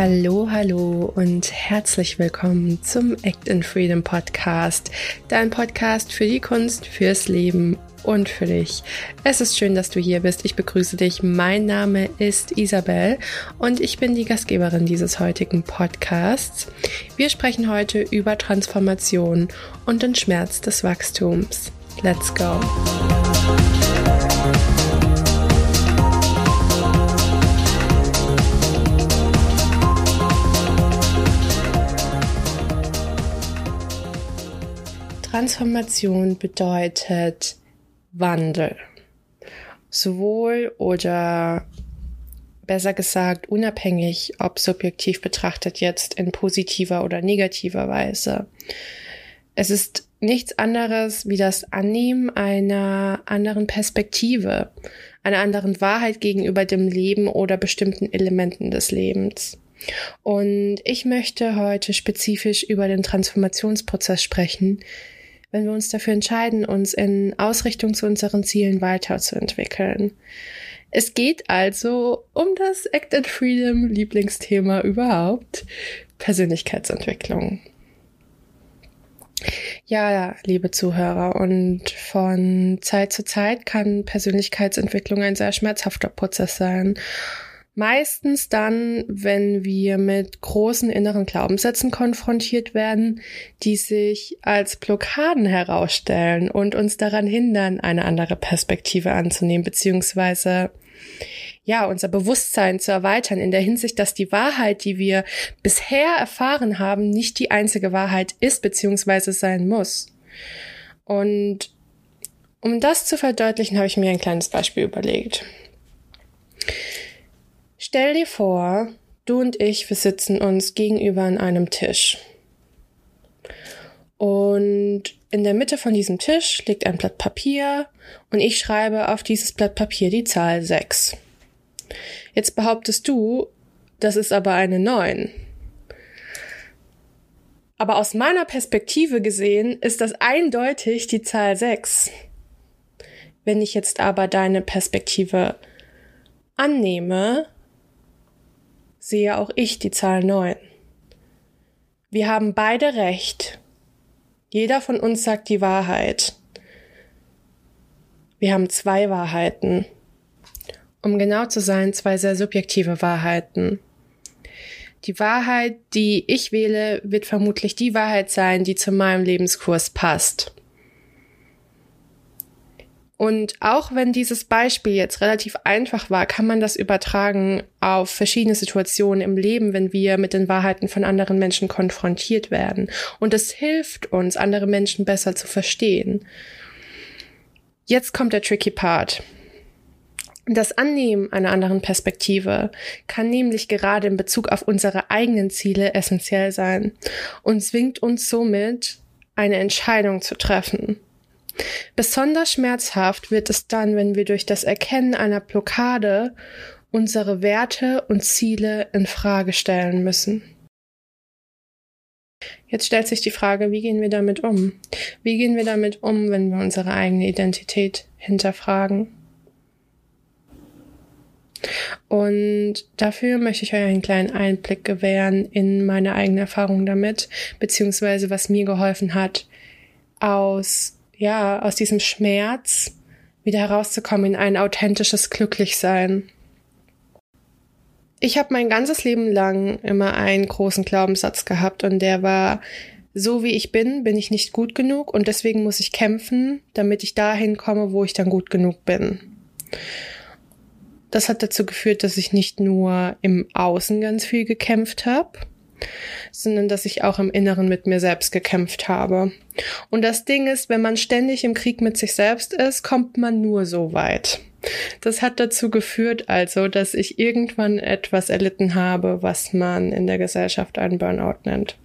Hallo, hallo und herzlich willkommen zum Act in Freedom Podcast, dein Podcast für die Kunst, fürs Leben und für dich. Es ist schön, dass du hier bist. Ich begrüße dich. Mein Name ist Isabel und ich bin die Gastgeberin dieses heutigen Podcasts. Wir sprechen heute über Transformation und den Schmerz des Wachstums. Let's go! Transformation bedeutet Wandel. Sowohl oder besser gesagt unabhängig, ob subjektiv betrachtet jetzt in positiver oder negativer Weise. Es ist nichts anderes wie das Annehmen einer anderen Perspektive, einer anderen Wahrheit gegenüber dem Leben oder bestimmten Elementen des Lebens. Und ich möchte heute spezifisch über den Transformationsprozess sprechen, wenn wir uns dafür entscheiden, uns in Ausrichtung zu unseren Zielen weiterzuentwickeln. Es geht also um das Act and Freedom Lieblingsthema überhaupt, Persönlichkeitsentwicklung. Ja, liebe Zuhörer, und von Zeit zu Zeit kann Persönlichkeitsentwicklung ein sehr schmerzhafter Prozess sein. Meistens dann, wenn wir mit großen inneren Glaubenssätzen konfrontiert werden, die sich als Blockaden herausstellen und uns daran hindern, eine andere Perspektive anzunehmen, beziehungsweise ja, unser Bewusstsein zu erweitern in der Hinsicht, dass die Wahrheit, die wir bisher erfahren haben, nicht die einzige Wahrheit ist, beziehungsweise sein muss. Und um das zu verdeutlichen, habe ich mir ein kleines Beispiel überlegt. Stell dir vor, du und ich, wir sitzen uns gegenüber an einem Tisch. Und in der Mitte von diesem Tisch liegt ein Blatt Papier und ich schreibe auf dieses Blatt Papier die Zahl 6. Jetzt behauptest du, das ist aber eine 9. Aber aus meiner Perspektive gesehen ist das eindeutig die Zahl 6. Wenn ich jetzt aber deine Perspektive annehme, sehe auch ich die Zahl 9. Wir haben beide recht. Jeder von uns sagt die Wahrheit. Wir haben zwei Wahrheiten. Um genau zu sein, zwei sehr subjektive Wahrheiten. Die Wahrheit, die ich wähle, wird vermutlich die Wahrheit sein, die zu meinem Lebenskurs passt. Und auch wenn dieses Beispiel jetzt relativ einfach war, kann man das übertragen auf verschiedene Situationen im Leben, wenn wir mit den Wahrheiten von anderen Menschen konfrontiert werden. Und es hilft uns, andere Menschen besser zu verstehen. Jetzt kommt der tricky Part. Das Annehmen einer anderen Perspektive kann nämlich gerade in Bezug auf unsere eigenen Ziele essentiell sein und zwingt uns somit, eine Entscheidung zu treffen. Besonders schmerzhaft wird es dann, wenn wir durch das Erkennen einer Blockade unsere Werte und Ziele in Frage stellen müssen. Jetzt stellt sich die Frage, wie gehen wir damit um? Wie gehen wir damit um, wenn wir unsere eigene Identität hinterfragen? Und dafür möchte ich euch einen kleinen Einblick gewähren in meine eigene Erfahrung damit, beziehungsweise was mir geholfen hat, aus ja, aus diesem Schmerz wieder herauszukommen in ein authentisches Glücklichsein. Ich habe mein ganzes Leben lang immer einen großen Glaubenssatz gehabt und der war, so wie ich bin, bin ich nicht gut genug und deswegen muss ich kämpfen, damit ich dahin komme, wo ich dann gut genug bin. Das hat dazu geführt, dass ich nicht nur im Außen ganz viel gekämpft habe, sondern dass ich auch im Inneren mit mir selbst gekämpft habe. Und das Ding ist, wenn man ständig im Krieg mit sich selbst ist, kommt man nur so weit. Das hat dazu geführt also, dass ich irgendwann etwas erlitten habe, was man in der Gesellschaft einen Burnout nennt.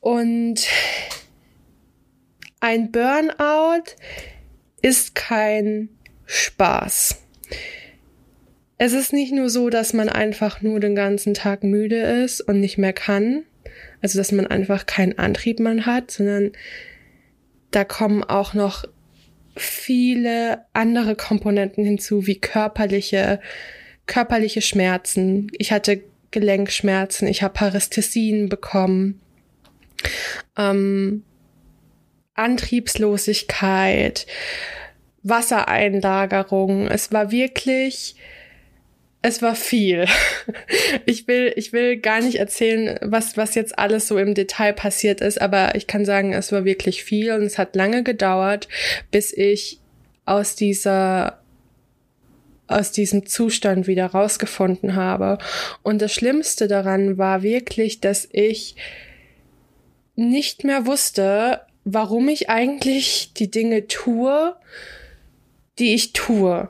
Und ein Burnout ist kein Spaß. Es ist nicht nur so, dass man einfach nur den ganzen Tag müde ist und nicht mehr kann, also dass man einfach keinen Antrieb mehr hat, sondern da kommen auch noch viele andere Komponenten hinzu, wie körperliche, körperliche Schmerzen. Ich hatte Gelenkschmerzen, ich habe Parästhesien bekommen, ähm, Antriebslosigkeit, Wassereinlagerung. Es war wirklich, es war viel. Ich will, ich will gar nicht erzählen, was, was jetzt alles so im Detail passiert ist, aber ich kann sagen, es war wirklich viel und es hat lange gedauert, bis ich aus dieser aus diesem Zustand wieder rausgefunden habe. Und das Schlimmste daran war wirklich, dass ich nicht mehr wusste, warum ich eigentlich die Dinge tue, die ich tue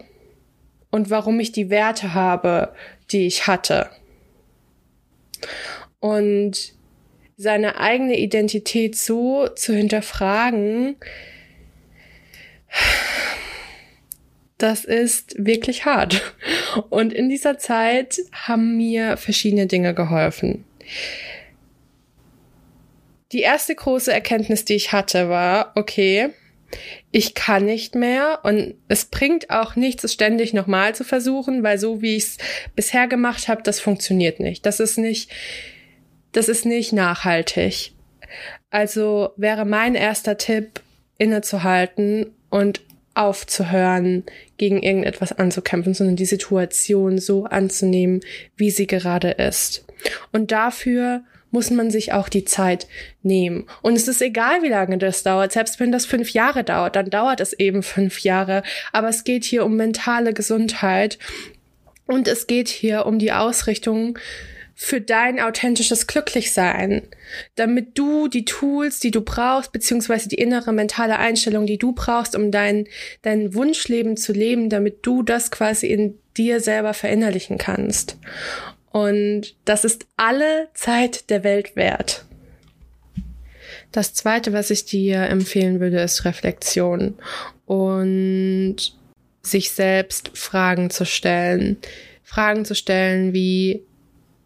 und warum ich die Werte habe, die ich hatte. Und seine eigene Identität so zu hinterfragen, das ist wirklich hart. Und in dieser Zeit haben mir verschiedene Dinge geholfen. Die erste große Erkenntnis, die ich hatte, war, okay, ich kann nicht mehr und es bringt auch nichts, es ständig nochmal zu versuchen, weil so wie ich es bisher gemacht habe, das funktioniert nicht. Das ist nicht, das ist nicht nachhaltig. Also wäre mein erster Tipp, innezuhalten und aufzuhören, gegen irgendetwas anzukämpfen, sondern die Situation so anzunehmen, wie sie gerade ist. Und dafür muss man sich auch die Zeit nehmen. Und es ist egal, wie lange das dauert. Selbst wenn das fünf Jahre dauert, dann dauert es eben fünf Jahre. Aber es geht hier um mentale Gesundheit und es geht hier um die Ausrichtung für dein authentisches Glücklichsein, damit du die Tools, die du brauchst, beziehungsweise die innere mentale Einstellung, die du brauchst, um dein, dein Wunschleben zu leben, damit du das quasi in dir selber verinnerlichen kannst. Und das ist alle Zeit der Welt wert. Das zweite, was ich dir empfehlen würde, ist Reflexion und sich selbst Fragen zu stellen. Fragen zu stellen wie,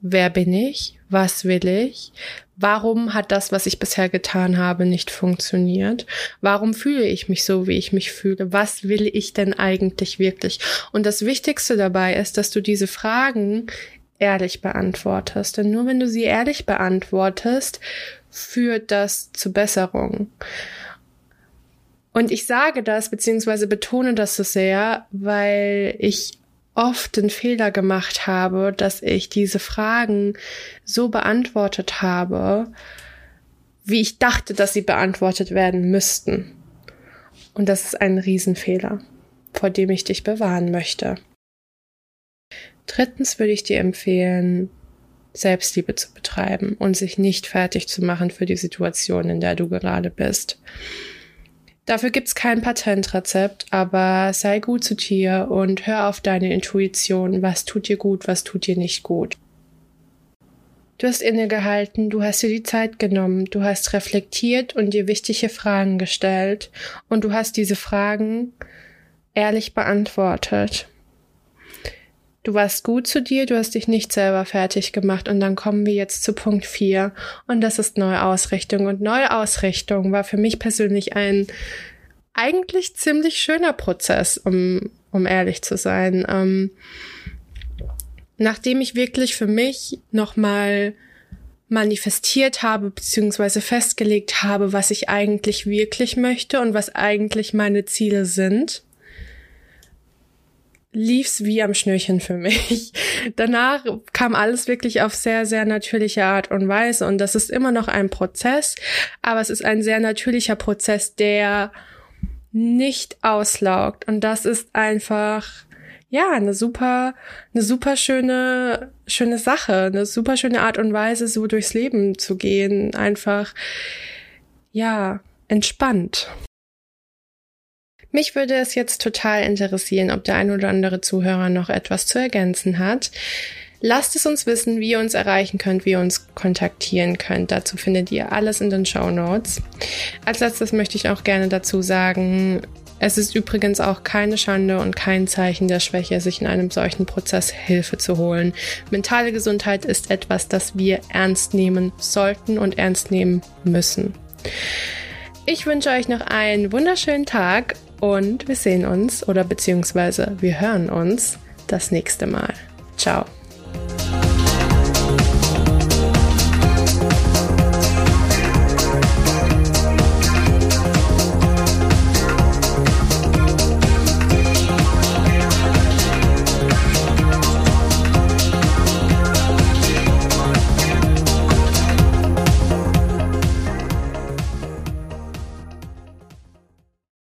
wer bin ich? Was will ich? Warum hat das, was ich bisher getan habe, nicht funktioniert? Warum fühle ich mich so, wie ich mich fühle? Was will ich denn eigentlich wirklich? Und das Wichtigste dabei ist, dass du diese Fragen ehrlich beantwortest. Denn nur wenn du sie ehrlich beantwortest, führt das zu Besserung. Und ich sage das, beziehungsweise betone das so sehr, weil ich oft den Fehler gemacht habe, dass ich diese Fragen so beantwortet habe, wie ich dachte, dass sie beantwortet werden müssten. Und das ist ein Riesenfehler, vor dem ich dich bewahren möchte. Drittens würde ich dir empfehlen, Selbstliebe zu betreiben und sich nicht fertig zu machen für die Situation, in der du gerade bist. Dafür gibt's kein Patentrezept, aber sei gut zu dir und hör auf deine Intuition, was tut dir gut, was tut dir nicht gut. Du hast innegehalten, du hast dir die Zeit genommen, du hast reflektiert und dir wichtige Fragen gestellt und du hast diese Fragen ehrlich beantwortet. Du warst gut zu dir, du hast dich nicht selber fertig gemacht und dann kommen wir jetzt zu Punkt 4 und das ist Neuausrichtung und Neuausrichtung war für mich persönlich ein eigentlich ziemlich schöner Prozess, um, um ehrlich zu sein. Ähm, nachdem ich wirklich für mich nochmal manifestiert habe, beziehungsweise festgelegt habe, was ich eigentlich wirklich möchte und was eigentlich meine Ziele sind, lief's wie am Schnürchen für mich. Danach kam alles wirklich auf sehr, sehr natürliche Art und Weise und das ist immer noch ein Prozess, aber es ist ein sehr natürlicher Prozess, der nicht auslaugt und das ist einfach ja, eine super, eine super schöne, schöne Sache, eine super schöne Art und Weise, so durchs Leben zu gehen. Einfach, ja, entspannt. Mich würde es jetzt total interessieren, ob der ein oder andere Zuhörer noch etwas zu ergänzen hat. Lasst es uns wissen, wie ihr uns erreichen könnt, wie ihr uns kontaktieren könnt. Dazu findet ihr alles in den Show Notes. Als letztes möchte ich auch gerne dazu sagen, es ist übrigens auch keine Schande und kein Zeichen der Schwäche, sich in einem solchen Prozess Hilfe zu holen. Mentale Gesundheit ist etwas, das wir ernst nehmen sollten und ernst nehmen müssen. Ich wünsche euch noch einen wunderschönen Tag und wir sehen uns oder beziehungsweise wir hören uns das nächste Mal. Ciao.